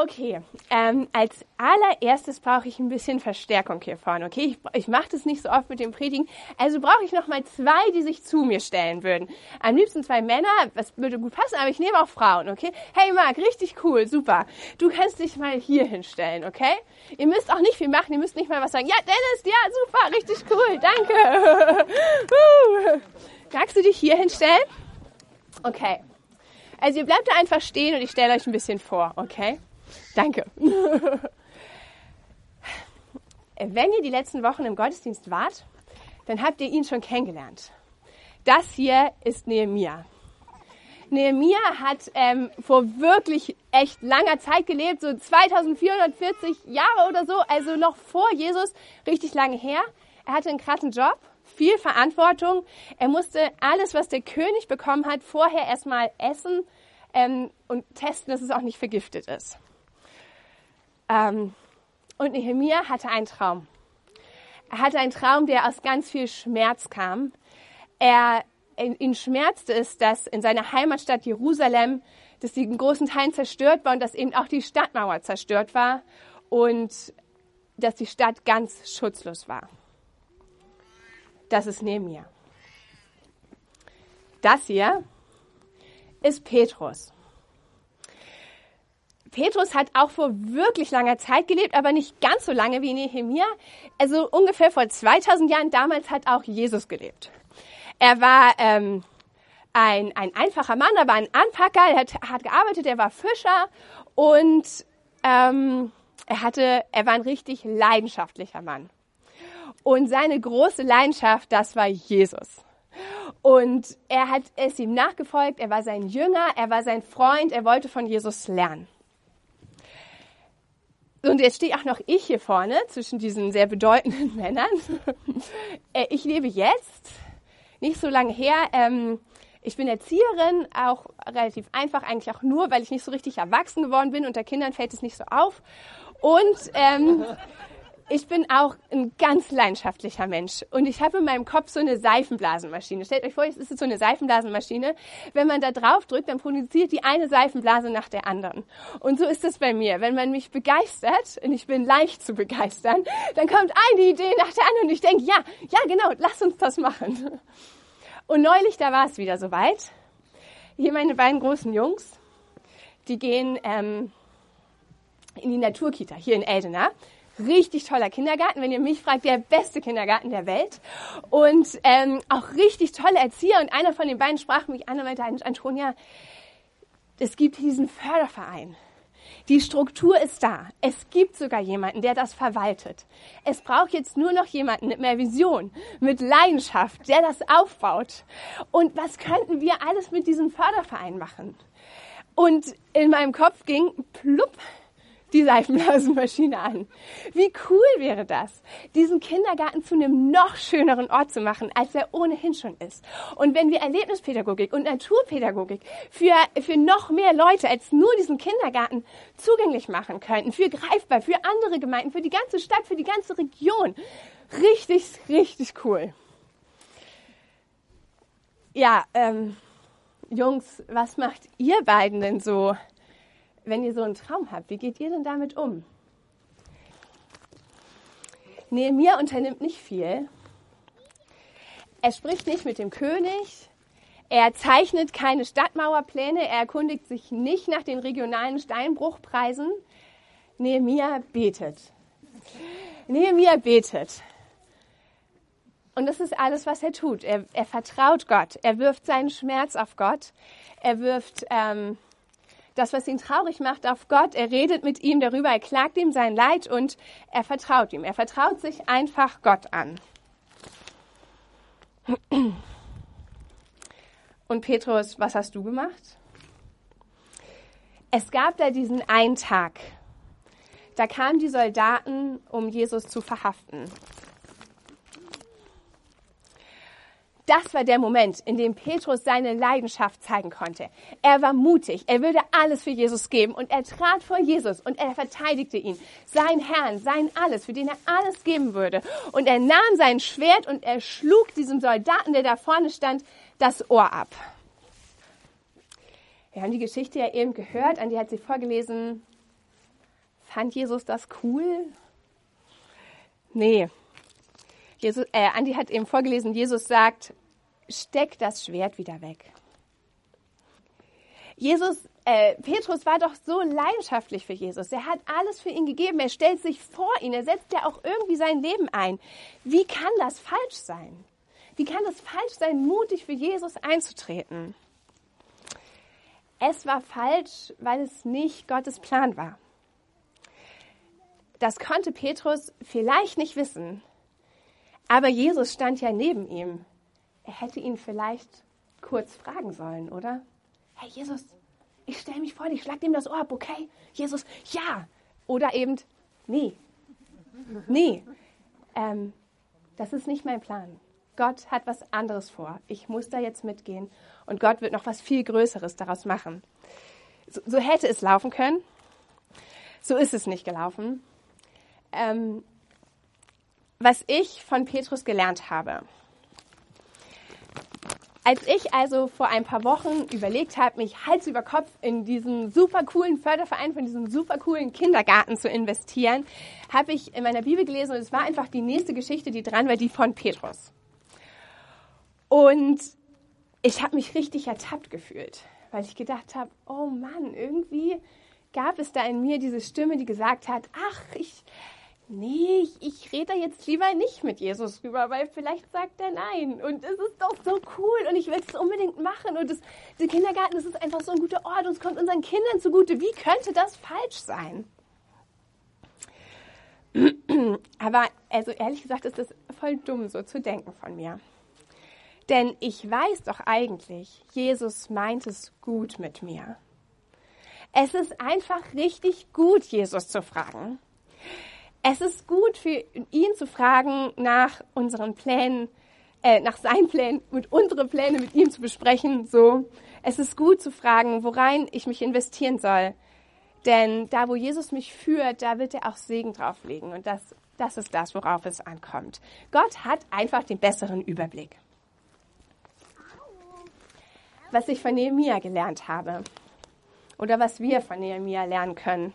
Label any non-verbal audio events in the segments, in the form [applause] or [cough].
Okay, ähm, als allererstes brauche ich ein bisschen Verstärkung hier vorne. Okay, ich, ich mache das nicht so oft mit dem Predigen. Also brauche ich noch mal zwei, die sich zu mir stellen würden. Am liebsten zwei Männer, das würde gut passen, aber ich nehme auch Frauen. Okay? Hey Marc, richtig cool, super. Du kannst dich mal hier hinstellen, okay? Ihr müsst auch nicht viel machen, ihr müsst nicht mal was sagen. Ja, Dennis, ja, super, richtig cool, danke. [laughs] Magst du dich hier hinstellen? Okay. Also ihr bleibt da einfach stehen und ich stelle euch ein bisschen vor, okay? Danke. [laughs] Wenn ihr die letzten Wochen im Gottesdienst wart, dann habt ihr ihn schon kennengelernt. Das hier ist Nehemia. Nehemia hat ähm, vor wirklich echt langer Zeit gelebt, so 2440 Jahre oder so, also noch vor Jesus, richtig lange her. Er hatte einen krassen Job, viel Verantwortung. Er musste alles, was der König bekommen hat, vorher erstmal essen ähm, und testen, dass es auch nicht vergiftet ist. Ähm, und Nehemia hatte einen Traum. Er hatte einen Traum, der aus ganz viel Schmerz kam. Er, ihn schmerzte es, dass in seiner Heimatstadt Jerusalem, dass sie in großen Teilen zerstört war und dass eben auch die Stadtmauer zerstört war und dass die Stadt ganz schutzlos war. Das ist Nehemia. Das hier ist Petrus. Petrus hat auch vor wirklich langer Zeit gelebt, aber nicht ganz so lange wie Nehemia. Also ungefähr vor 2000 Jahren. Damals hat auch Jesus gelebt. Er war ähm, ein, ein einfacher Mann, er war ein Anpacker, er hat, hat gearbeitet, er war Fischer und ähm, er, hatte, er war ein richtig leidenschaftlicher Mann. Und seine große Leidenschaft, das war Jesus. Und er hat es ihm nachgefolgt, er war sein Jünger, er war sein Freund, er wollte von Jesus lernen. Und jetzt stehe auch noch ich hier vorne zwischen diesen sehr bedeutenden [laughs] Männern. Äh, ich lebe jetzt, nicht so lange her. Ähm, ich bin Erzieherin, auch relativ einfach, eigentlich auch nur, weil ich nicht so richtig erwachsen geworden bin. Unter Kindern fällt es nicht so auf. Und ähm, ich bin auch ein ganz leidenschaftlicher Mensch und ich habe in meinem Kopf so eine Seifenblasenmaschine. Stellt euch vor, es ist so eine Seifenblasenmaschine. Wenn man da drauf drückt, dann produziert die eine Seifenblase nach der anderen. Und so ist es bei mir. Wenn man mich begeistert, und ich bin leicht zu begeistern, dann kommt eine Idee nach der anderen und ich denke, ja, ja genau, lass uns das machen. Und neulich, da war es wieder soweit. Hier meine beiden großen Jungs, die gehen ähm, in die Naturkita hier in Eldena richtig toller Kindergarten, wenn ihr mich fragt, der beste Kindergarten der Welt. Und ähm, auch richtig tolle Erzieher. Und einer von den beiden sprach mich an und meinte, Antonia, es gibt diesen Förderverein. Die Struktur ist da. Es gibt sogar jemanden, der das verwaltet. Es braucht jetzt nur noch jemanden mit mehr Vision, mit Leidenschaft, der das aufbaut. Und was könnten wir alles mit diesem Förderverein machen? Und in meinem Kopf ging plupp die Seifenblasenmaschine an. Wie cool wäre das, diesen Kindergarten zu einem noch schöneren Ort zu machen, als er ohnehin schon ist. Und wenn wir Erlebnispädagogik und Naturpädagogik für, für noch mehr Leute als nur diesen Kindergarten zugänglich machen könnten, für greifbar, für andere Gemeinden, für die ganze Stadt, für die ganze Region. Richtig, richtig cool. Ja, ähm, Jungs, was macht ihr beiden denn so wenn ihr so einen Traum habt, wie geht ihr denn damit um? Nehemiah unternimmt nicht viel. Er spricht nicht mit dem König. Er zeichnet keine Stadtmauerpläne. Er erkundigt sich nicht nach den regionalen Steinbruchpreisen. Nehemiah betet. Nehemiah betet. Und das ist alles, was er tut. Er, er vertraut Gott. Er wirft seinen Schmerz auf Gott. Er wirft ähm, das, was ihn traurig macht, auf Gott. Er redet mit ihm darüber, er klagt ihm sein Leid und er vertraut ihm. Er vertraut sich einfach Gott an. Und Petrus, was hast du gemacht? Es gab da diesen einen Tag. Da kamen die Soldaten, um Jesus zu verhaften. Das war der Moment, in dem Petrus seine Leidenschaft zeigen konnte. Er war mutig, er würde alles für Jesus geben und er trat vor Jesus und er verteidigte ihn, sein Herrn, sein Alles, für den er alles geben würde. Und er nahm sein Schwert und er schlug diesem Soldaten, der da vorne stand, das Ohr ab. Wir haben die Geschichte ja eben gehört, Andi hat sie vorgelesen. Fand Jesus das cool? Nee. Jesus, äh, Andi hat eben vorgelesen, Jesus sagt, steck das Schwert wieder weg. Jesus, äh, Petrus war doch so leidenschaftlich für Jesus. Er hat alles für ihn gegeben. Er stellt sich vor ihn. Er setzt ja auch irgendwie sein Leben ein. Wie kann das falsch sein? Wie kann es falsch sein, mutig für Jesus einzutreten? Es war falsch, weil es nicht Gottes Plan war. Das konnte Petrus vielleicht nicht wissen, aber Jesus stand ja neben ihm. Er hätte ihn vielleicht kurz fragen sollen, oder? Hey Jesus, ich stelle mich vor dich, schlag ihm das Ohr ab, okay? Jesus, ja. Oder eben, nee, nee, ähm, das ist nicht mein Plan. Gott hat was anderes vor. Ich muss da jetzt mitgehen und Gott wird noch was viel Größeres daraus machen. So, so hätte es laufen können. So ist es nicht gelaufen. Ähm, was ich von Petrus gelernt habe. Als ich also vor ein paar Wochen überlegt habe, mich Hals über Kopf in diesen super coolen Förderverein von diesem super coolen Kindergarten zu investieren, habe ich in meiner Bibel gelesen und es war einfach die nächste Geschichte, die dran war, die von Petrus. Und ich habe mich richtig ertappt gefühlt, weil ich gedacht habe, oh Mann, irgendwie gab es da in mir diese Stimme, die gesagt hat, ach, ich, nee, ich, ich rede jetzt lieber nicht mit Jesus rüber, weil vielleicht sagt er nein. Und es ist doch so cool und ich will es unbedingt machen. Und das, der Kindergarten, das ist einfach so ein guter Ort und es kommt unseren Kindern zugute. Wie könnte das falsch sein? [clears throat] Aber also ehrlich gesagt ist das voll dumm, so zu denken von mir. Denn ich weiß doch eigentlich, Jesus meint es gut mit mir. Es ist einfach richtig gut, Jesus zu fragen. Es ist gut für ihn zu fragen nach unseren Plänen, äh, nach seinen Plänen und unsere Pläne mit ihm zu besprechen. So, es ist gut zu fragen, worein ich mich investieren soll. Denn da, wo Jesus mich führt, da wird er auch Segen drauflegen. Und das, das ist das, worauf es ankommt. Gott hat einfach den besseren Überblick was ich von Nehemia gelernt habe oder was wir von Nehemia lernen können.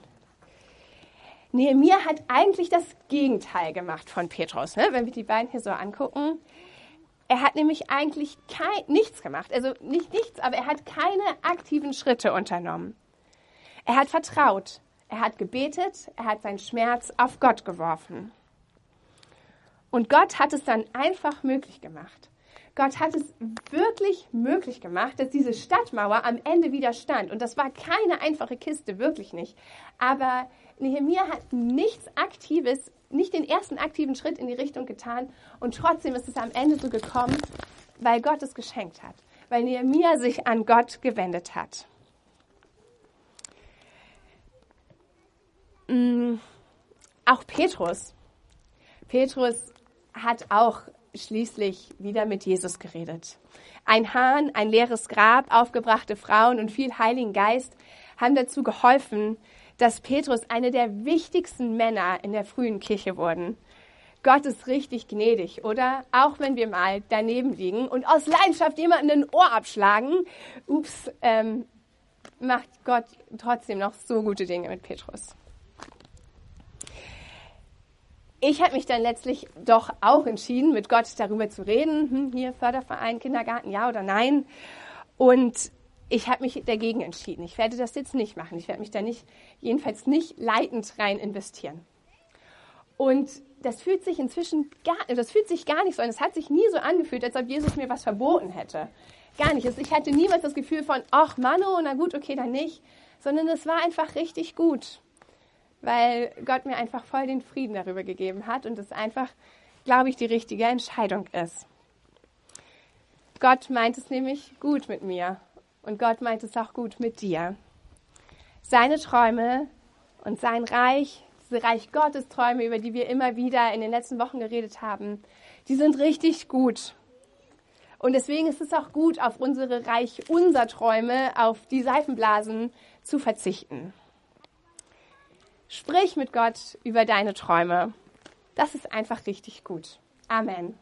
Nehemia hat eigentlich das Gegenteil gemacht von Petrus, ne? wenn wir die beiden hier so angucken. Er hat nämlich eigentlich kein, nichts gemacht, also nicht nichts, aber er hat keine aktiven Schritte unternommen. Er hat vertraut, er hat gebetet, er hat seinen Schmerz auf Gott geworfen. Und Gott hat es dann einfach möglich gemacht. Gott hat es wirklich möglich gemacht, dass diese Stadtmauer am Ende wieder stand. Und das war keine einfache Kiste, wirklich nicht. Aber Nehemiah hat nichts Aktives, nicht den ersten aktiven Schritt in die Richtung getan. Und trotzdem ist es am Ende so gekommen, weil Gott es geschenkt hat. Weil Nehemiah sich an Gott gewendet hat. Mm, auch Petrus. Petrus hat auch schließlich wieder mit Jesus geredet. Ein Hahn, ein leeres Grab, aufgebrachte Frauen und viel Heiligen Geist haben dazu geholfen, dass Petrus eine der wichtigsten Männer in der frühen Kirche wurden. Gott ist richtig gnädig, oder? Auch wenn wir mal daneben liegen und aus Leidenschaft jemanden ein Ohr abschlagen, ups, ähm, macht Gott trotzdem noch so gute Dinge mit Petrus ich habe mich dann letztlich doch auch entschieden, mit Gott darüber zu reden. Hm, hier Förderverein, Kindergarten, ja oder nein. Und ich habe mich dagegen entschieden. Ich werde das jetzt nicht machen. Ich werde mich da nicht, jedenfalls nicht leitend rein investieren. Und das fühlt sich inzwischen gar, das fühlt sich gar nicht so an. Es hat sich nie so angefühlt, als ob Jesus mir was verboten hätte. Gar nicht. Also ich hatte niemals das Gefühl von, ach Mano, na gut, okay, dann nicht. Sondern es war einfach richtig gut weil Gott mir einfach voll den Frieden darüber gegeben hat und es einfach, glaube ich, die richtige Entscheidung ist. Gott meint es nämlich gut mit mir und Gott meint es auch gut mit dir. Seine Träume und sein Reich, diese Reich Gottes Träume, über die wir immer wieder in den letzten Wochen geredet haben, die sind richtig gut. Und deswegen ist es auch gut, auf unsere Reich unser Träume, auf die Seifenblasen zu verzichten. Sprich mit Gott über deine Träume. Das ist einfach richtig gut. Amen.